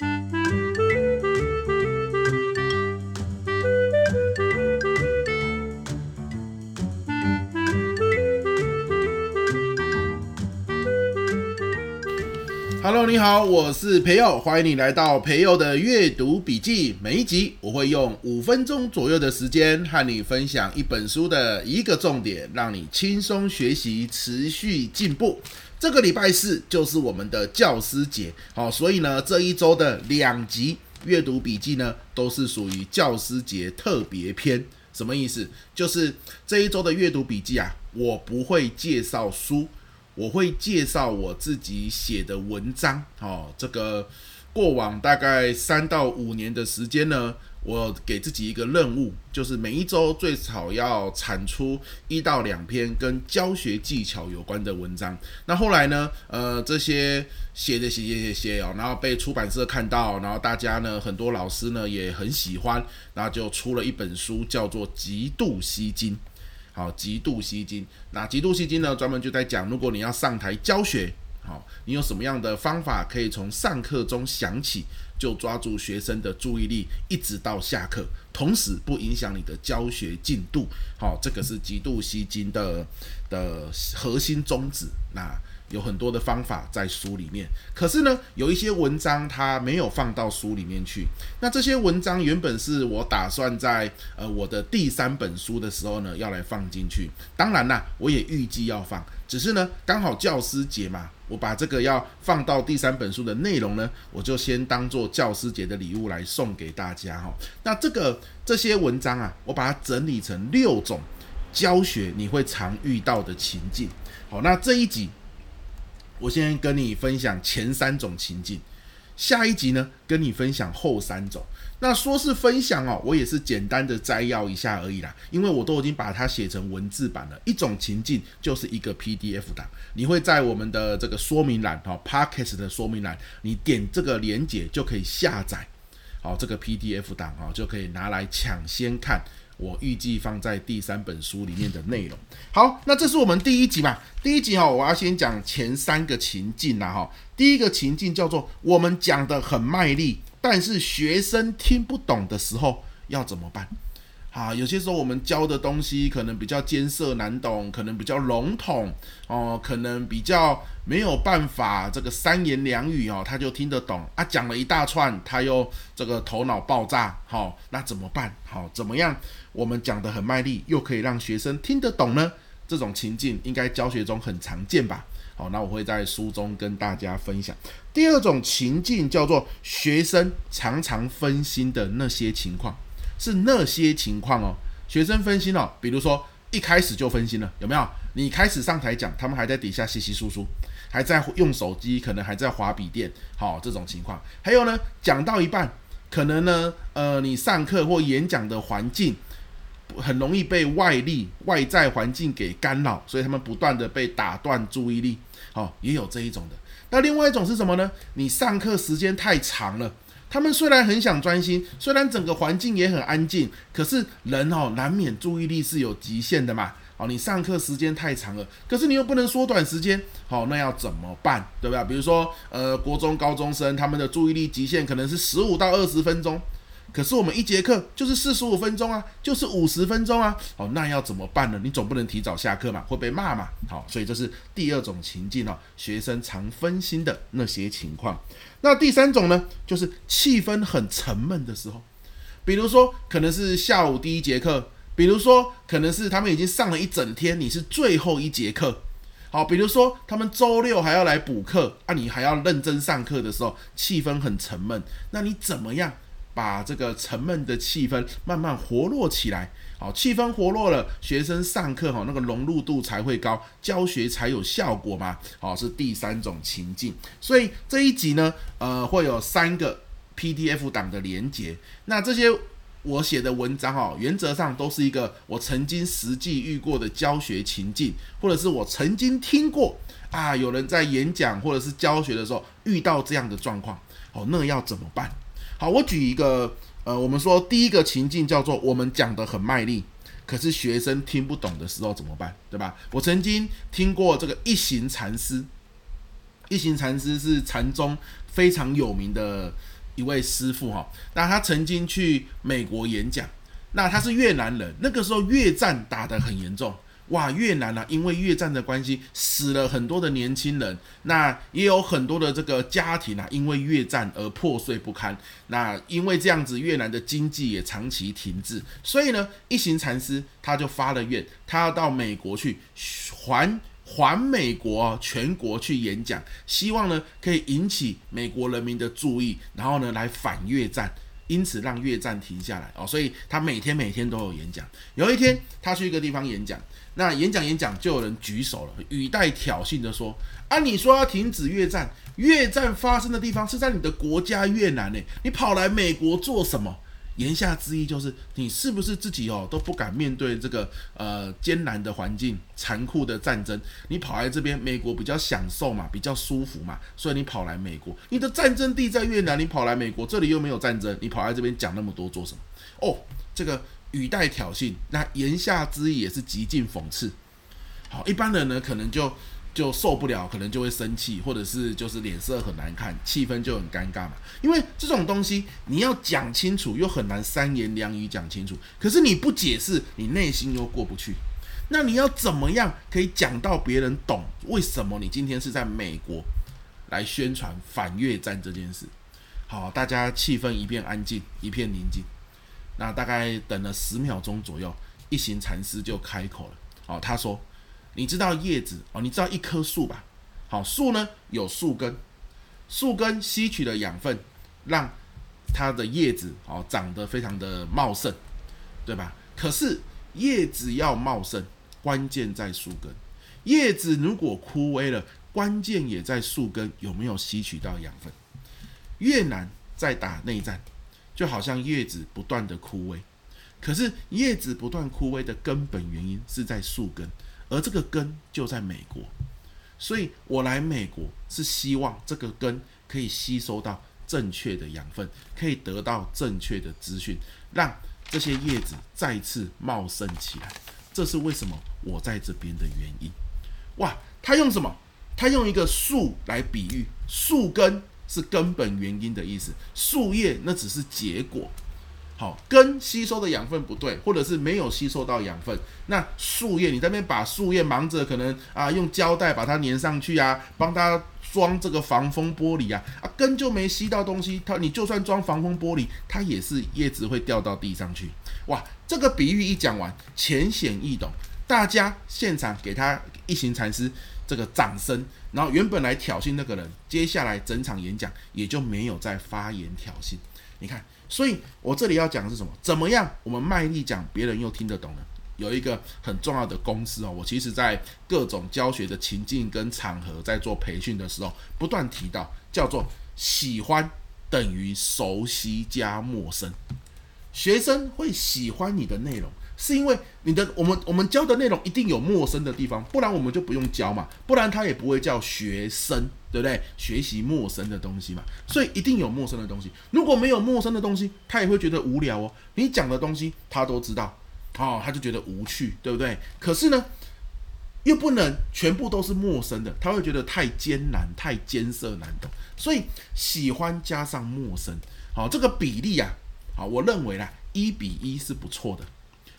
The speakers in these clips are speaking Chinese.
Hello，你好，我是培佑，欢迎你来到培佑的阅读笔记。每一集我会用五分钟左右的时间和你分享一本书的一个重点，让你轻松学习，持续进步。这个礼拜四就是我们的教师节，好，所以呢，这一周的两集阅读笔记呢，都是属于教师节特别篇。什么意思？就是这一周的阅读笔记啊，我不会介绍书。我会介绍我自己写的文章，哦，这个过往大概三到五年的时间呢，我给自己一个任务，就是每一周最少要产出一到两篇跟教学技巧有关的文章。那后来呢，呃，这些写的写写写写哦，然后被出版社看到，然后大家呢，很多老师呢也很喜欢，然后就出了一本书，叫做《极度吸金》。好，极度吸金。那极度吸金呢，专门就在讲，如果你要上台教学，好，你有什么样的方法可以从上课中想起，就抓住学生的注意力，一直到下课，同时不影响你的教学进度。好，这个是极度吸睛的的核心宗旨。那。有很多的方法在书里面，可是呢，有一些文章它没有放到书里面去。那这些文章原本是我打算在呃我的第三本书的时候呢要来放进去。当然啦，我也预计要放，只是呢刚好教师节嘛，我把这个要放到第三本书的内容呢，我就先当做教师节的礼物来送给大家哈。那这个这些文章啊，我把它整理成六种教学你会常遇到的情境。好，那这一集。我先跟你分享前三种情境，下一集呢跟你分享后三种。那说是分享哦，我也是简单的摘要一下而已啦，因为我都已经把它写成文字版了。一种情境就是一个 PDF 档，你会在我们的这个说明栏哈，Podcast 的说明栏，你点这个连结就可以下载，好，这个 PDF 档哈，就可以拿来抢先看。我预计放在第三本书里面的内容。好，那这是我们第一集嘛？第一集哈，我要先讲前三个情境啦哈。第一个情境叫做我们讲的很卖力，但是学生听不懂的时候要怎么办？啊，有些时候我们教的东西可能比较艰涩难懂，可能比较笼统哦，可能比较没有办法这个三言两语哦，他就听得懂啊。讲了一大串，他又这个头脑爆炸，好、那怎么办？好、怎么样？我们讲得很卖力，又可以让学生听得懂呢？这种情境应该教学中很常见吧？好、那我会在书中跟大家分享。第二种情境叫做学生常常分心的那些情况。是那些情况哦，学生分心了，比如说一开始就分心了，有没有？你开始上台讲，他们还在底下稀稀疏疏，还在用手机，可能还在划笔电，好，这种情况。还有呢，讲到一半，可能呢，呃，你上课或演讲的环境很容易被外力、外在环境给干扰，所以他们不断的被打断注意力，好，也有这一种的。那另外一种是什么呢？你上课时间太长了。他们虽然很想专心，虽然整个环境也很安静，可是人哦，难免注意力是有极限的嘛。哦，你上课时间太长了，可是你又不能缩短时间，好，那要怎么办？对不对？比如说，呃，国中高中生他们的注意力极限可能是十五到二十分钟。可是我们一节课就是四十五分钟啊，就是五十分钟啊，哦，那要怎么办呢？你总不能提早下课嘛，会被骂嘛。好，所以这是第二种情境哦，学生常分心的那些情况。那第三种呢，就是气氛很沉闷的时候，比如说可能是下午第一节课，比如说可能是他们已经上了一整天，你是最后一节课。好，比如说他们周六还要来补课，啊，你还要认真上课的时候，气氛很沉闷，那你怎么样？把这个沉闷的气氛慢慢活络起来，好，气氛活络了，学生上课哈，那个融入度才会高，教学才有效果嘛。好，是第三种情境。所以这一集呢，呃，会有三个 PDF 档的连结。那这些我写的文章哈，原则上都是一个我曾经实际遇过的教学情境，或者是我曾经听过啊，有人在演讲或者是教学的时候遇到这样的状况，哦，那要怎么办？好，我举一个，呃，我们说第一个情境叫做我们讲得很卖力，可是学生听不懂的时候怎么办？对吧？我曾经听过这个一行禅师，一行禅师是禅宗非常有名的一位师傅哈，那他曾经去美国演讲，那他是越南人，那个时候越战打得很严重。哇，越南啊，因为越战的关系，死了很多的年轻人，那也有很多的这个家庭啊，因为越战而破碎不堪。那因为这样子，越南的经济也长期停滞，所以呢，一行禅师他就发了愿，他要到美国去环环美国全国去演讲，希望呢可以引起美国人民的注意，然后呢来反越战，因此让越战停下来哦。所以他每天每天都有演讲。有一天他去一个地方演讲。那演讲演讲，就有人举手了，语带挑衅的说：“啊，你说要停止越战，越战发生的地方是在你的国家越南呢，你跑来美国做什么？”言下之意就是，你是不是自己哦都不敢面对这个呃艰难的环境、残酷的战争？你跑来这边，美国比较享受嘛，比较舒服嘛，所以你跑来美国。你的战争地在越南，你跑来美国，这里又没有战争，你跑来这边讲那么多做什么？哦，这个。语带挑衅，那言下之意也是极尽讽刺。好，一般人呢可能就就受不了，可能就会生气，或者是就是脸色很难看，气氛就很尴尬嘛。因为这种东西你要讲清楚，又很难三言两语讲清楚。可是你不解释，你内心又过不去。那你要怎么样可以讲到别人懂？为什么你今天是在美国来宣传反越战这件事？好，大家气氛一片安静，一片宁静。那大概等了十秒钟左右，一行禅师就开口了。哦，他说：“你知道叶子哦，你知道一棵树吧？好，树呢有树根，树根吸取了养分，让它的叶子哦长得非常的茂盛，对吧？可是叶子要茂盛，关键在树根。叶子如果枯萎了，关键也在树根有没有吸取到养分。越南在打内战。”就好像叶子不断的枯萎，可是叶子不断枯萎的根本原因是在树根，而这个根就在美国，所以我来美国是希望这个根可以吸收到正确的养分，可以得到正确的资讯，让这些叶子再次茂盛起来。这是为什么我在这边的原因。哇，他用什么？他用一个树来比喻树根。是根本原因的意思，树叶那只是结果。好，根吸收的养分不对，或者是没有吸收到养分，那树叶你在那边把树叶忙着，可能啊用胶带把它粘上去啊，帮它装这个防风玻璃啊，啊根就没吸到东西，它你就算装防风玻璃，它也是叶子会掉到地上去。哇，这个比喻一讲完，浅显易懂，大家现场给他一行禅师这个掌声。然后原本来挑衅那个人，接下来整场演讲也就没有再发言挑衅。你看，所以我这里要讲的是什么？怎么样我们卖力讲，别人又听得懂呢？有一个很重要的公式哦，我其实在各种教学的情境跟场合，在做培训的时候，不断提到，叫做喜欢等于熟悉加陌生。学生会喜欢你的内容。是因为你的我们我们教的内容一定有陌生的地方，不然我们就不用教嘛，不然他也不会叫学生，对不对？学习陌生的东西嘛，所以一定有陌生的东西。如果没有陌生的东西，他也会觉得无聊哦。你讲的东西他都知道，哦，他就觉得无趣，对不对？可是呢，又不能全部都是陌生的，他会觉得太艰难、太艰涩难懂。所以喜欢加上陌生，好，这个比例啊，好，我认为啦，一比一是不错的。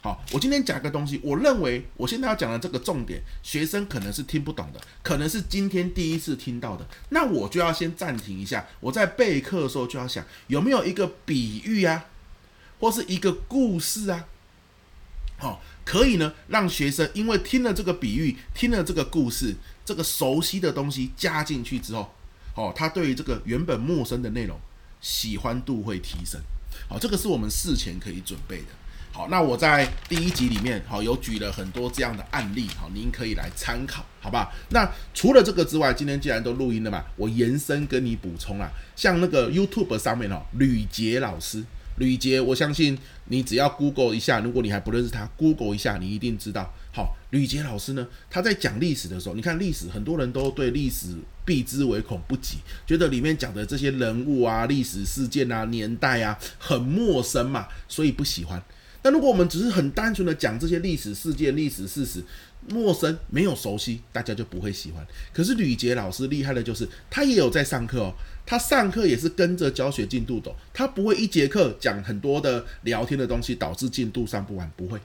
好，我今天讲个东西，我认为我现在要讲的这个重点，学生可能是听不懂的，可能是今天第一次听到的，那我就要先暂停一下。我在备课的时候就要想，有没有一个比喻啊，或是一个故事啊，好，可以呢，让学生因为听了这个比喻，听了这个故事，这个熟悉的东西加进去之后，哦，他对于这个原本陌生的内容喜欢度会提升。好，这个是我们事前可以准备的。好，那我在第一集里面，好，有举了很多这样的案例，好，您可以来参考，好吧？那除了这个之外，今天既然都录音了嘛，我延伸跟你补充啦，像那个 YouTube 上面哦，吕杰老师，吕杰，我相信你只要 Google 一下，如果你还不认识他，Google 一下，你一定知道。好，吕杰老师呢，他在讲历史的时候，你看历史，很多人都对历史避之唯恐不及，觉得里面讲的这些人物啊、历史事件啊、年代啊很陌生嘛，所以不喜欢。但如果我们只是很单纯的讲这些历史事件、历史事实，陌生没有熟悉，大家就不会喜欢。可是吕杰老师厉害的就是，他也有在上课哦，他上课也是跟着教学进度走，他不会一节课讲很多的聊天的东西，导致进度上不完，不会。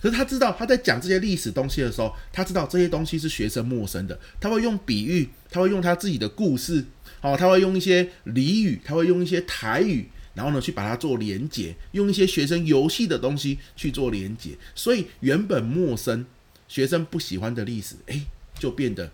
可是他知道他在讲这些历史东西的时候，他知道这些东西是学生陌生的，他会用比喻，他会用他自己的故事，哦，他会用一些俚语，他会用一些台语。然后呢，去把它做连接，用一些学生游戏的东西去做连接，所以原本陌生、学生不喜欢的历史，诶，就变得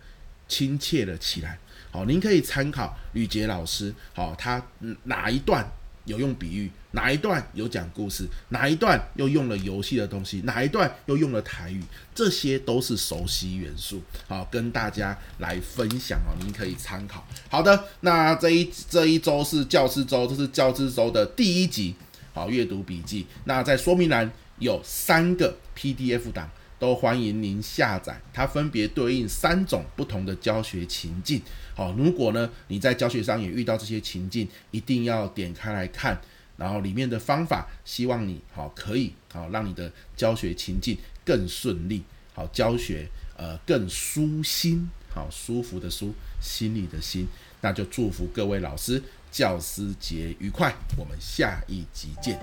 亲切了起来。好，您可以参考吕捷老师，好，他哪一段？有用比喻，哪一段有讲故事，哪一段又用了游戏的东西，哪一段又用了台语，这些都是熟悉元素，好，跟大家来分享哦，您可以参考。好的，那这一 这一周是教师周，这是教师周的第一集，好，阅读笔记。那在说明栏有三个 PDF 档。都欢迎您下载，它分别对应三种不同的教学情境。好，如果呢你在教学上也遇到这些情境，一定要点开来看，然后里面的方法，希望你好可以好让你的教学情境更顺利，好教学呃更舒心，好舒服的舒，心里的心，那就祝福各位老师教师节愉快，我们下一集见。